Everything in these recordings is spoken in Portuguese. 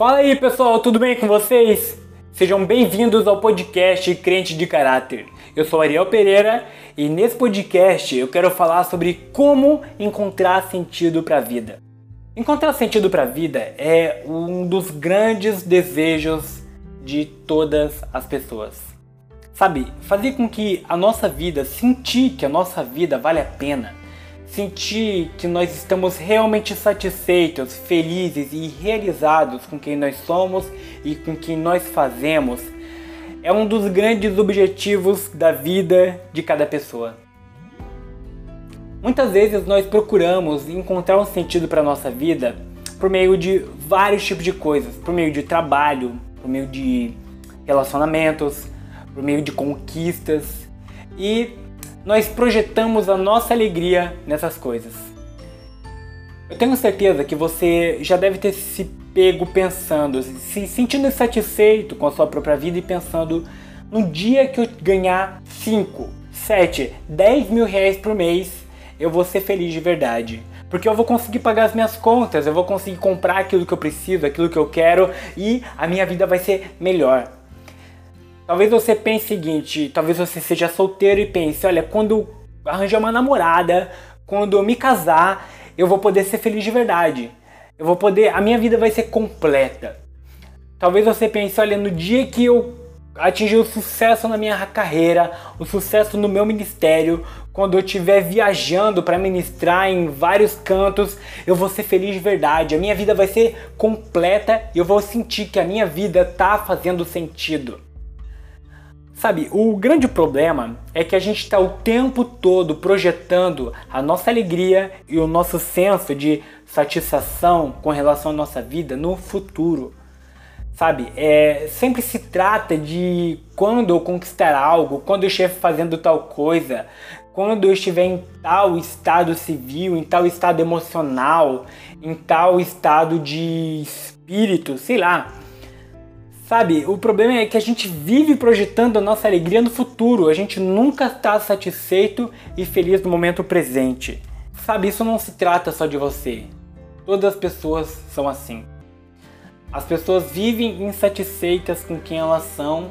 Fala aí pessoal, tudo bem com vocês? Sejam bem-vindos ao podcast Crente de Caráter. Eu sou Ariel Pereira e nesse podcast eu quero falar sobre como encontrar sentido para a vida. Encontrar sentido para a vida é um dos grandes desejos de todas as pessoas. Sabe, fazer com que a nossa vida, sentir que a nossa vida vale a pena, sentir que nós estamos realmente satisfeitos, felizes e realizados com quem nós somos e com quem nós fazemos, é um dos grandes objetivos da vida de cada pessoa. Muitas vezes nós procuramos encontrar um sentido para a nossa vida por meio de vários tipos de coisas, por meio de trabalho, por meio de relacionamentos, por meio de conquistas e nós projetamos a nossa alegria nessas coisas. Eu tenho certeza que você já deve ter se pego pensando, se sentindo insatisfeito com a sua própria vida e pensando no dia que eu ganhar 5, 7, 10 mil reais por mês, eu vou ser feliz de verdade. Porque eu vou conseguir pagar as minhas contas, eu vou conseguir comprar aquilo que eu preciso, aquilo que eu quero e a minha vida vai ser melhor. Talvez você pense o seguinte, talvez você seja solteiro e pense, olha, quando arranjar uma namorada, quando eu me casar, eu vou poder ser feliz de verdade. Eu vou poder, a minha vida vai ser completa. Talvez você pense, olha, no dia que eu atingir o sucesso na minha carreira, o sucesso no meu ministério, quando eu estiver viajando para ministrar em vários cantos, eu vou ser feliz de verdade. A minha vida vai ser completa e eu vou sentir que a minha vida está fazendo sentido. Sabe, o grande problema é que a gente está o tempo todo projetando a nossa alegria e o nosso senso de satisfação com relação à nossa vida no futuro. Sabe, é, sempre se trata de quando eu conquistar algo, quando eu estiver fazendo tal coisa, quando eu estiver em tal estado civil, em tal estado emocional, em tal estado de espírito, sei lá. Sabe, o problema é que a gente vive projetando a nossa alegria no futuro, a gente nunca está satisfeito e feliz no momento presente. Sabe, isso não se trata só de você. Todas as pessoas são assim. As pessoas vivem insatisfeitas com quem elas são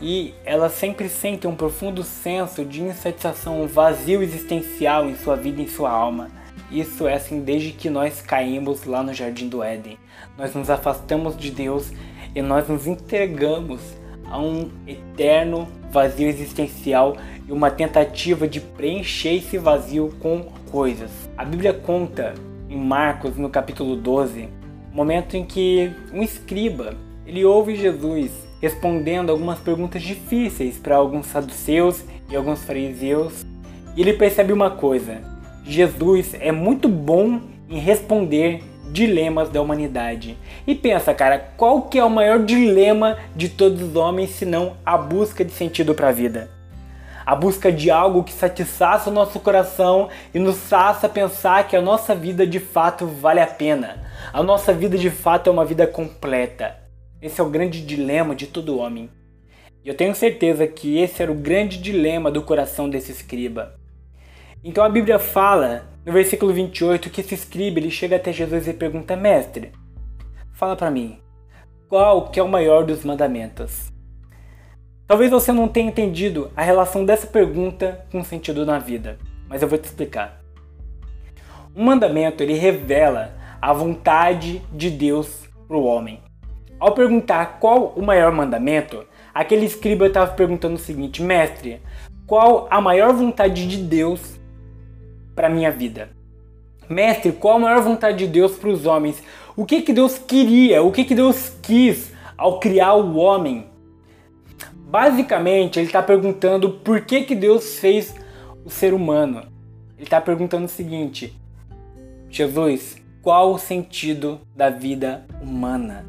e elas sempre sentem um profundo senso de insatisfação, um vazio existencial em sua vida e em sua alma. Isso é assim desde que nós caímos lá no jardim do Éden. Nós nos afastamos de Deus e nós nos entregamos a um eterno vazio existencial e uma tentativa de preencher esse vazio com coisas. A Bíblia conta em Marcos, no capítulo 12, o momento em que um escriba ele ouve Jesus respondendo algumas perguntas difíceis para alguns saduceus e alguns fariseus e ele percebe uma coisa: Jesus é muito bom em responder dilemas da humanidade. E pensa, cara, qual que é o maior dilema de todos os homens senão a busca de sentido para a vida? A busca de algo que satisfaça o nosso coração e nos faça pensar que a nossa vida de fato vale a pena. A nossa vida de fato é uma vida completa. Esse é o grande dilema de todo homem. E eu tenho certeza que esse era o grande dilema do coração desse escriba. Então a Bíblia fala no versículo 28 que esse escriba ele chega até Jesus e pergunta: "Mestre, fala para mim, qual que é o maior dos mandamentos?" Talvez você não tenha entendido a relação dessa pergunta com o sentido na vida, mas eu vou te explicar. Um mandamento ele revela a vontade de Deus para o homem. Ao perguntar qual o maior mandamento, aquele escriba estava perguntando o seguinte: Mestre, qual a maior vontade de Deus para minha vida? Mestre, qual a maior vontade de Deus para os homens? O que que Deus queria? O que que Deus quis ao criar o homem? Basicamente, ele está perguntando por que que Deus fez o ser humano. Ele está perguntando o seguinte: Jesus, qual o sentido da vida humana?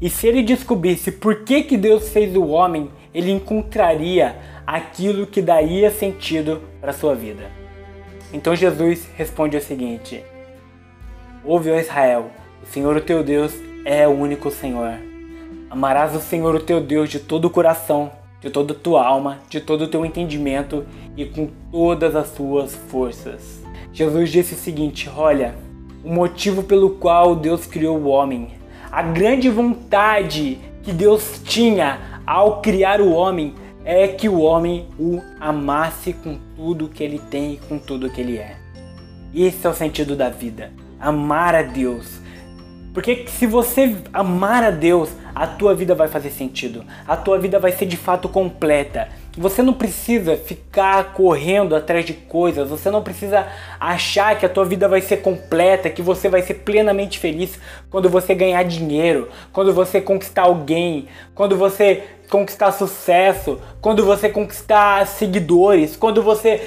E se ele descobrisse por que que Deus fez o homem, ele encontraria aquilo que daria sentido para sua vida. Então Jesus responde o seguinte: Ouve, ó Israel, o Senhor o teu Deus é o único Senhor. Amarás o Senhor o teu Deus de todo o coração, de toda a tua alma, de todo o teu entendimento e com todas as tuas forças. Jesus disse o seguinte: Olha, o motivo pelo qual Deus criou o homem, A grande vontade que Deus tinha ao criar o homem é que o homem o amasse com tudo que ele tem e com tudo que ele é. Esse é o sentido da vida. Amar a Deus. Porque se você amar a Deus, a tua vida vai fazer sentido. A tua vida vai ser de fato completa. Você não precisa ficar correndo atrás de coisas, você não precisa achar que a tua vida vai ser completa, que você vai ser plenamente feliz quando você ganhar dinheiro, quando você conquistar alguém, quando você conquistar sucesso, quando você conquistar seguidores, quando você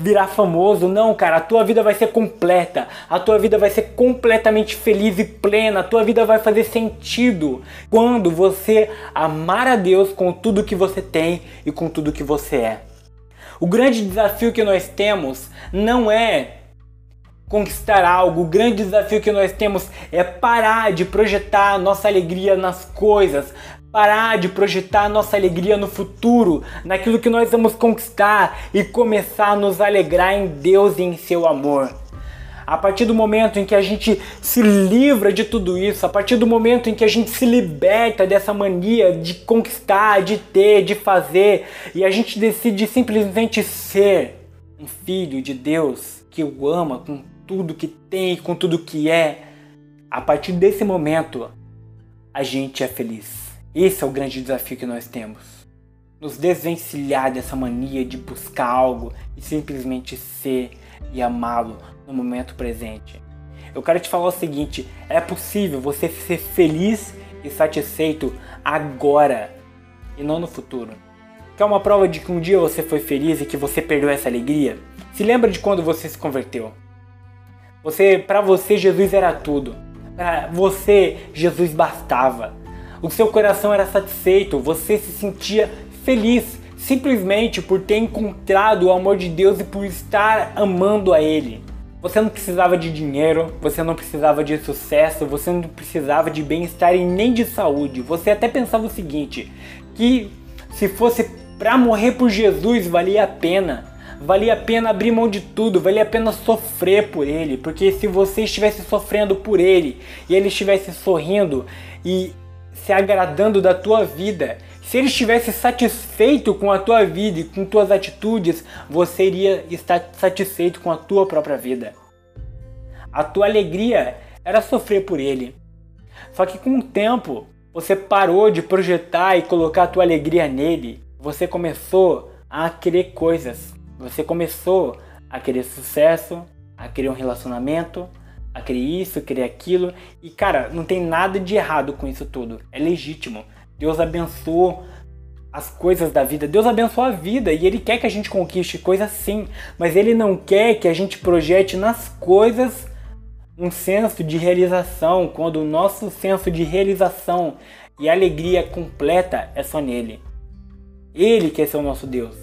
virar famoso. Não, cara, a tua vida vai ser completa. A tua vida vai ser completamente feliz e plena. A tua vida vai fazer sentido quando você amar a Deus com tudo que você tem e com tudo que você é. O grande desafio que nós temos não é conquistar algo, o grande desafio que nós temos é parar de projetar nossa alegria nas coisas, Parar de projetar nossa alegria no futuro, naquilo que nós vamos conquistar e começar a nos alegrar em Deus e em seu amor. A partir do momento em que a gente se livra de tudo isso, a partir do momento em que a gente se liberta dessa mania de conquistar, de ter, de fazer, e a gente decide simplesmente ser um filho de Deus que o ama com tudo que tem, com tudo que é, a partir desse momento a gente é feliz. Esse é o grande desafio que nós temos. Nos desvencilhar dessa mania de buscar algo e simplesmente ser e amá-lo no momento presente. Eu quero te falar o seguinte: é possível você ser feliz e satisfeito agora e não no futuro. Quer uma prova de que um dia você foi feliz e que você perdeu essa alegria? Se lembra de quando você se converteu? Você, para você Jesus era tudo. Para você Jesus bastava o seu coração era satisfeito, você se sentia feliz simplesmente por ter encontrado o amor de Deus e por estar amando a Ele. Você não precisava de dinheiro, você não precisava de sucesso, você não precisava de bem-estar e nem de saúde. Você até pensava o seguinte: que se fosse para morrer por Jesus valia a pena. Valia a pena abrir mão de tudo, valia a pena sofrer por ele, porque se você estivesse sofrendo por ele e ele estivesse sorrindo e se agradando da tua vida. Se ele estivesse satisfeito com a tua vida e com tuas atitudes, você iria estar satisfeito com a tua própria vida. A tua alegria era sofrer por ele. Só que com o tempo, você parou de projetar e colocar a tua alegria nele. Você começou a querer coisas. Você começou a querer sucesso, a querer um relacionamento, a querer isso, querer aquilo. E cara, não tem nada de errado com isso tudo. É legítimo. Deus abençoou as coisas da vida. Deus abençoa a vida e Ele quer que a gente conquiste coisas sim, mas Ele não quer que a gente projete nas coisas um senso de realização, quando o nosso senso de realização e alegria completa é só nele. Ele quer ser o nosso Deus.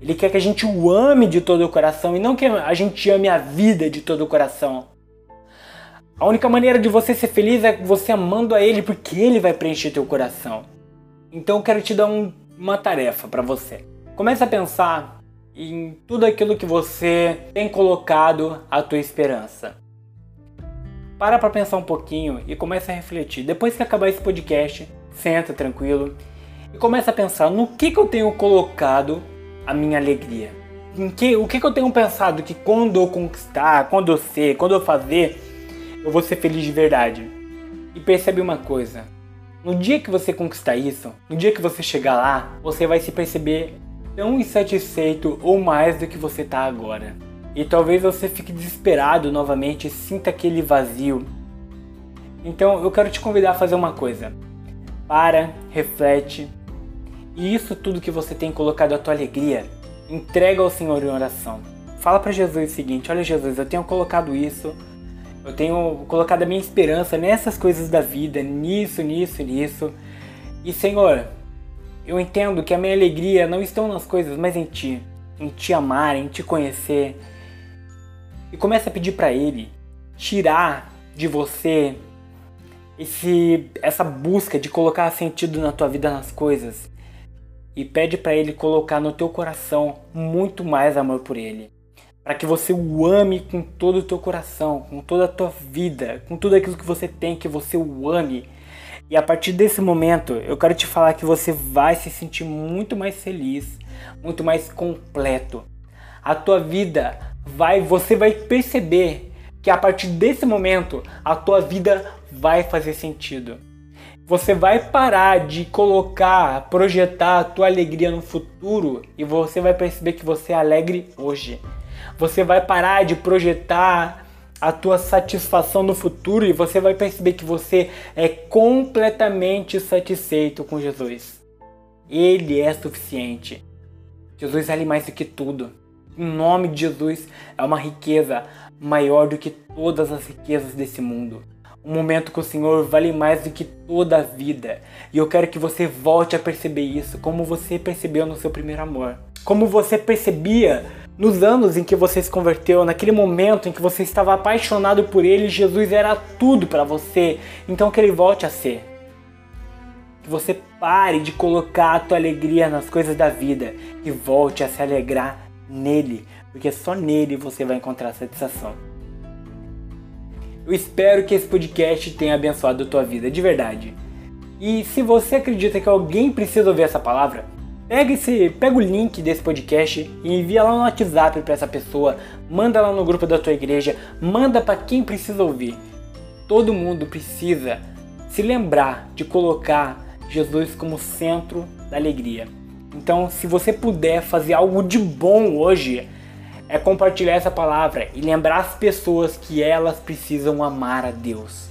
Ele quer que a gente o ame de todo o coração e não que a gente ame a vida de todo o coração. A única maneira de você ser feliz é você amando a Ele, porque Ele vai preencher teu coração. Então eu quero te dar um, uma tarefa para você. Comece a pensar em tudo aquilo que você tem colocado a tua esperança. Para para pensar um pouquinho e comece a refletir. Depois que acabar esse podcast, senta tranquilo e começa a pensar no que, que eu tenho colocado a minha alegria. Em que, o que, que eu tenho pensado que quando eu conquistar, quando eu ser, quando eu fazer, eu vou ser feliz de verdade. E percebe uma coisa: no dia que você conquistar isso, no dia que você chegar lá, você vai se perceber tão insatisfeito ou mais do que você está agora. E talvez você fique desesperado novamente sinta aquele vazio. Então eu quero te convidar a fazer uma coisa. Para, reflete. E isso tudo que você tem colocado a tua alegria, entrega ao Senhor em oração. Fala para Jesus o seguinte: Olha, Jesus, eu tenho colocado isso eu tenho colocado a minha esperança nessas coisas da vida, nisso, nisso, nisso. E Senhor, eu entendo que a minha alegria não estão nas coisas, mas em Ti, em Te amar, em Te conhecer. E começa a pedir para Ele tirar de você esse, essa busca de colocar sentido na tua vida nas coisas e pede para Ele colocar no teu coração muito mais amor por Ele para que você o ame com todo o teu coração, com toda a tua vida, com tudo aquilo que você tem, que você o ame. E a partir desse momento, eu quero te falar que você vai se sentir muito mais feliz, muito mais completo. A tua vida vai, você vai perceber que a partir desse momento a tua vida vai fazer sentido. Você vai parar de colocar, projetar a tua alegria no futuro e você vai perceber que você é alegre hoje. Você vai parar de projetar a tua satisfação no futuro e você vai perceber que você é completamente satisfeito com Jesus. Ele é suficiente. Jesus vale mais do que tudo. Em nome de Jesus é uma riqueza maior do que todas as riquezas desse mundo. Um momento com o Senhor vale mais do que toda a vida. E eu quero que você volte a perceber isso, como você percebeu no seu primeiro amor. Como você percebia nos anos em que você se converteu, naquele momento em que você estava apaixonado por Ele, Jesus era tudo para você. Então que Ele volte a ser. Que você pare de colocar a tua alegria nas coisas da vida e volte a se alegrar nele, porque só nele você vai encontrar satisfação. Eu espero que esse podcast tenha abençoado a tua vida de verdade. E se você acredita que alguém precisa ouvir essa palavra, Pega, esse, pega o link desse podcast e envia lá no WhatsApp para essa pessoa, manda lá no grupo da tua igreja, manda para quem precisa ouvir. Todo mundo precisa se lembrar de colocar Jesus como centro da alegria. Então, se você puder fazer algo de bom hoje, é compartilhar essa palavra e lembrar as pessoas que elas precisam amar a Deus.